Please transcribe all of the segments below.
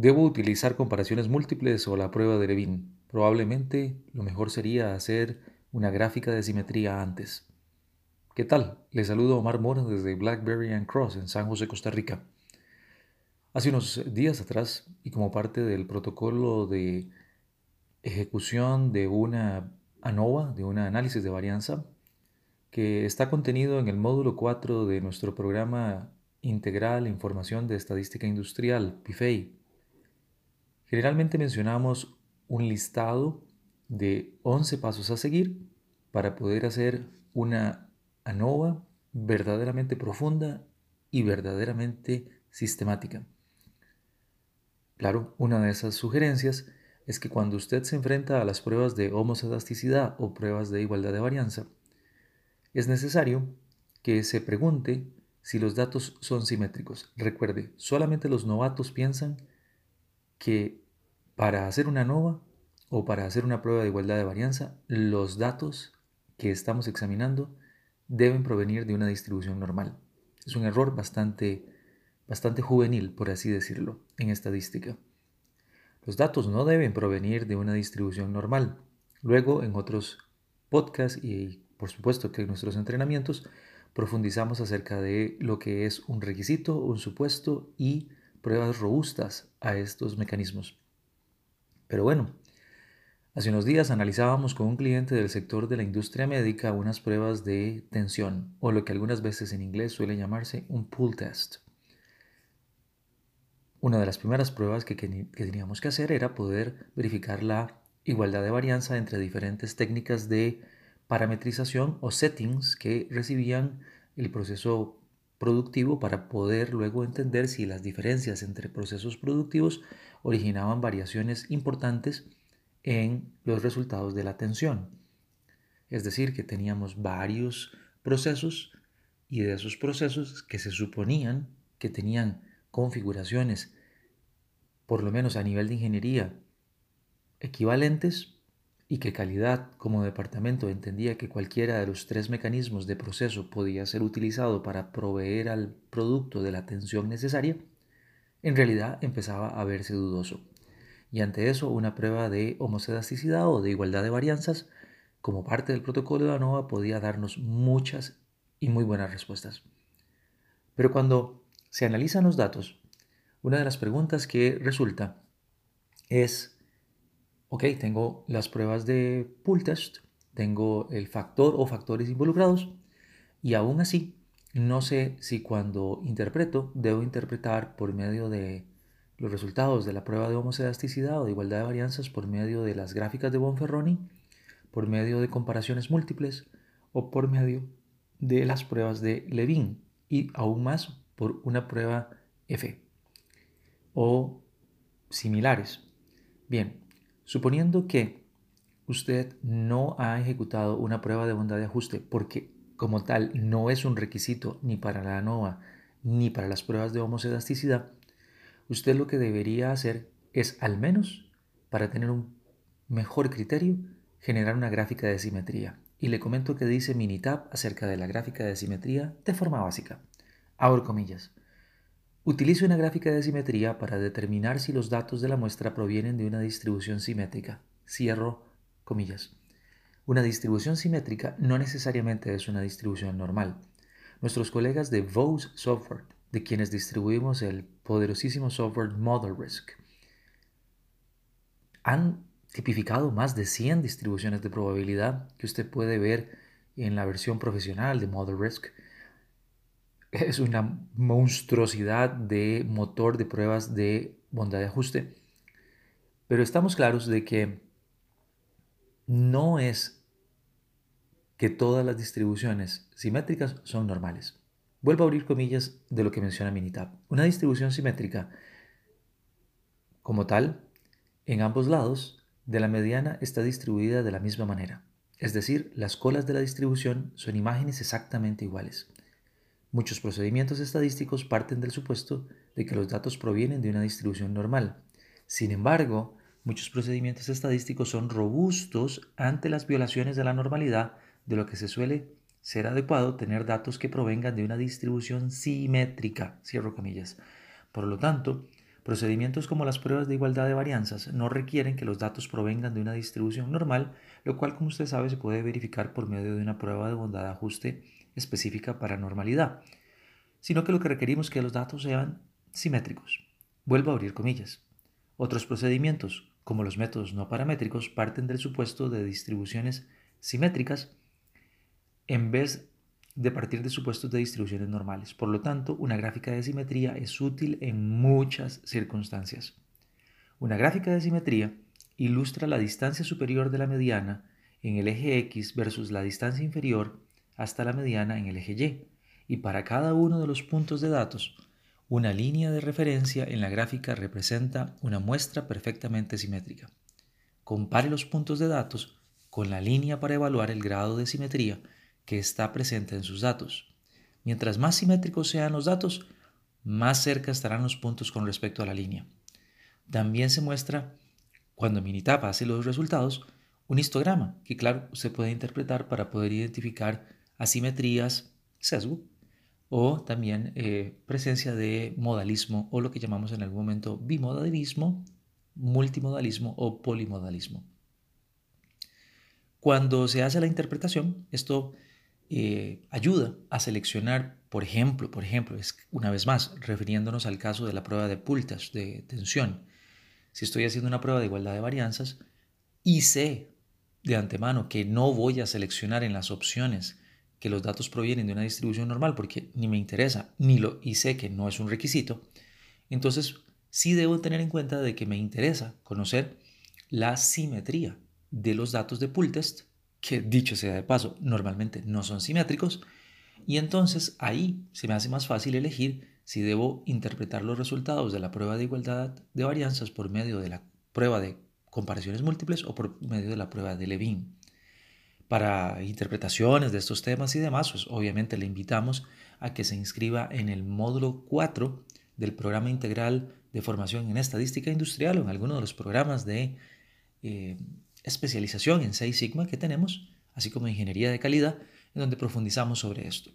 Debo utilizar comparaciones múltiples o la prueba de Levin. Probablemente lo mejor sería hacer una gráfica de simetría antes. ¿Qué tal? Les saludo Omar Mora desde Blackberry and Cross en San José, Costa Rica. Hace unos días atrás, y como parte del protocolo de ejecución de una ANOVA, de un análisis de varianza, que está contenido en el módulo 4 de nuestro programa integral Información de Estadística Industrial, PIFEI. Generalmente mencionamos un listado de 11 pasos a seguir para poder hacer una ANOVA verdaderamente profunda y verdaderamente sistemática. Claro, una de esas sugerencias es que cuando usted se enfrenta a las pruebas de homosadasticidad o pruebas de igualdad de varianza, es necesario que se pregunte si los datos son simétricos. Recuerde, solamente los novatos piensan que para hacer una nova o para hacer una prueba de igualdad de varianza, los datos que estamos examinando deben provenir de una distribución normal. Es un error bastante, bastante juvenil, por así decirlo, en estadística. Los datos no deben provenir de una distribución normal. Luego, en otros podcasts y por supuesto que en nuestros entrenamientos profundizamos acerca de lo que es un requisito, un supuesto y pruebas robustas a estos mecanismos. Pero bueno, hace unos días analizábamos con un cliente del sector de la industria médica unas pruebas de tensión, o lo que algunas veces en inglés suele llamarse un pull test. Una de las primeras pruebas que, teníamos que hacer era poder verificar la igualdad de varianza entre diferentes técnicas de parametrización o settings que recibían el proceso productivo para poder luego entender si las diferencias entre procesos productivos originaban variaciones importantes en los resultados de la tensión. Es decir, que teníamos varios procesos y de esos procesos que se suponían que tenían configuraciones, por lo menos a nivel de ingeniería, equivalentes y que calidad como departamento entendía que cualquiera de los tres mecanismos de proceso podía ser utilizado para proveer al producto de la atención necesaria, en realidad empezaba a verse dudoso. Y ante eso, una prueba de homocedaticidad o de igualdad de varianzas como parte del protocolo de ANOVA podía darnos muchas y muy buenas respuestas. Pero cuando se analizan los datos, una de las preguntas que resulta es, ok, tengo las pruebas de pull test, tengo el factor o factores involucrados y aún así no sé si cuando interpreto debo interpretar por medio de los resultados de la prueba de homocelasticidad o de igualdad de varianzas por medio de las gráficas de Bonferroni, por medio de comparaciones múltiples o por medio de las pruebas de Levin y aún más por una prueba F o similares. Bien, suponiendo que usted no ha ejecutado una prueba de bondad de ajuste porque como tal no es un requisito ni para la ANOVA ni para las pruebas de homocelasticidad, usted lo que debería hacer es al menos para tener un mejor criterio generar una gráfica de simetría. Y le comento que dice Minitab acerca de la gráfica de simetría de forma básica. Abro comillas. Utilizo una gráfica de simetría para determinar si los datos de la muestra provienen de una distribución simétrica. Cierro comillas. Una distribución simétrica no necesariamente es una distribución normal. Nuestros colegas de Vose Software, de quienes distribuimos el poderosísimo software Model Risk, han tipificado más de 100 distribuciones de probabilidad que usted puede ver en la versión profesional de Model Risk es una monstruosidad de motor de pruebas de bondad de ajuste. Pero estamos claros de que no es que todas las distribuciones simétricas son normales. Vuelvo a abrir comillas de lo que menciona Minitab. Una distribución simétrica, como tal, en ambos lados de la mediana está distribuida de la misma manera. Es decir, las colas de la distribución son imágenes exactamente iguales. Muchos procedimientos estadísticos parten del supuesto de que los datos provienen de una distribución normal. Sin embargo, muchos procedimientos estadísticos son robustos ante las violaciones de la normalidad, de lo que se suele ser adecuado tener datos que provengan de una distribución simétrica, cierro comillas. Por lo tanto, Procedimientos como las pruebas de igualdad de varianzas no requieren que los datos provengan de una distribución normal, lo cual como usted sabe se puede verificar por medio de una prueba de bondad de ajuste específica para normalidad, sino que lo que requerimos es que los datos sean simétricos. Vuelvo a abrir comillas. Otros procedimientos, como los métodos no paramétricos, parten del supuesto de distribuciones simétricas en vez de partir de supuestos de distribuciones normales. Por lo tanto, una gráfica de simetría es útil en muchas circunstancias. Una gráfica de simetría ilustra la distancia superior de la mediana en el eje X versus la distancia inferior hasta la mediana en el eje Y, y para cada uno de los puntos de datos, una línea de referencia en la gráfica representa una muestra perfectamente simétrica. Compare los puntos de datos con la línea para evaluar el grado de simetría que está presente en sus datos. Mientras más simétricos sean los datos, más cerca estarán los puntos con respecto a la línea. También se muestra, cuando Minitab hace los resultados, un histograma que, claro, se puede interpretar para poder identificar asimetrías, sesgo, o también eh, presencia de modalismo o lo que llamamos en algún momento bimodalismo, multimodalismo o polimodalismo. Cuando se hace la interpretación, esto eh, ayuda a seleccionar, por ejemplo, por ejemplo, es una vez más, refiriéndonos al caso de la prueba de pultas, de tensión. Si estoy haciendo una prueba de igualdad de varianzas y sé de antemano que no voy a seleccionar en las opciones que los datos provienen de una distribución normal porque ni me interesa, ni lo y sé que no es un requisito, entonces sí debo tener en cuenta de que me interesa conocer la simetría de los datos de pull test que dicho sea de paso, normalmente no son simétricos, y entonces ahí se me hace más fácil elegir si debo interpretar los resultados de la prueba de igualdad de varianzas por medio de la prueba de comparaciones múltiples o por medio de la prueba de Levine. Para interpretaciones de estos temas y demás, pues obviamente le invitamos a que se inscriba en el módulo 4 del programa integral de formación en estadística industrial o en alguno de los programas de eh, especialización en Seis Sigma que tenemos, así como ingeniería de calidad, en donde profundizamos sobre esto.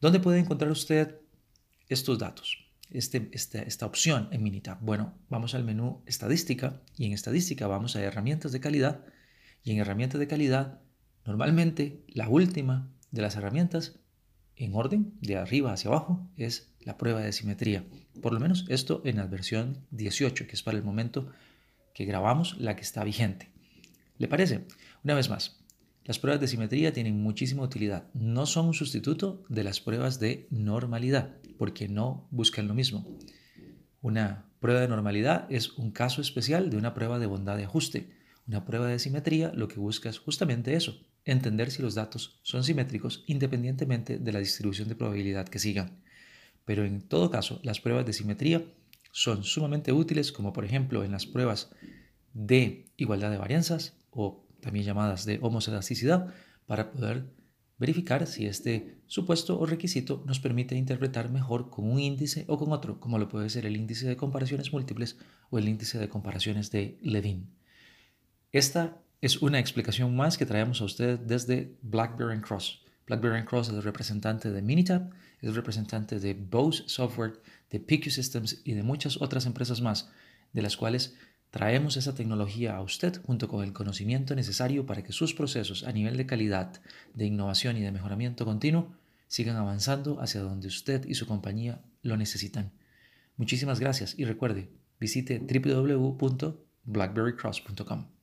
¿Dónde puede encontrar usted estos datos? Este, esta opción en Minitab. Bueno, vamos al menú estadística y en estadística vamos a herramientas de calidad y en herramientas de calidad normalmente la última de las herramientas en orden de arriba hacia abajo es la prueba de simetría. Por lo menos esto en la versión 18, que es para el momento que grabamos la que está vigente. ¿Le parece? Una vez más, las pruebas de simetría tienen muchísima utilidad. No son un sustituto de las pruebas de normalidad, porque no buscan lo mismo. Una prueba de normalidad es un caso especial de una prueba de bondad de ajuste. Una prueba de simetría lo que busca es justamente eso, entender si los datos son simétricos independientemente de la distribución de probabilidad que sigan. Pero en todo caso, las pruebas de simetría son sumamente útiles, como por ejemplo en las pruebas de igualdad de varianzas, o también llamadas de homoselasticidad para poder verificar si este supuesto o requisito nos permite interpretar mejor con un índice o con otro, como lo puede ser el índice de comparaciones múltiples o el índice de comparaciones de Levin. Esta es una explicación más que traemos a usted desde BlackBerry Cross. BlackBerry Cross es el representante de Minitab, es el representante de Bose Software, de PQ Systems y de muchas otras empresas más, de las cuales Traemos esa tecnología a usted junto con el conocimiento necesario para que sus procesos a nivel de calidad, de innovación y de mejoramiento continuo sigan avanzando hacia donde usted y su compañía lo necesitan. Muchísimas gracias y recuerde, visite www.blackberrycross.com.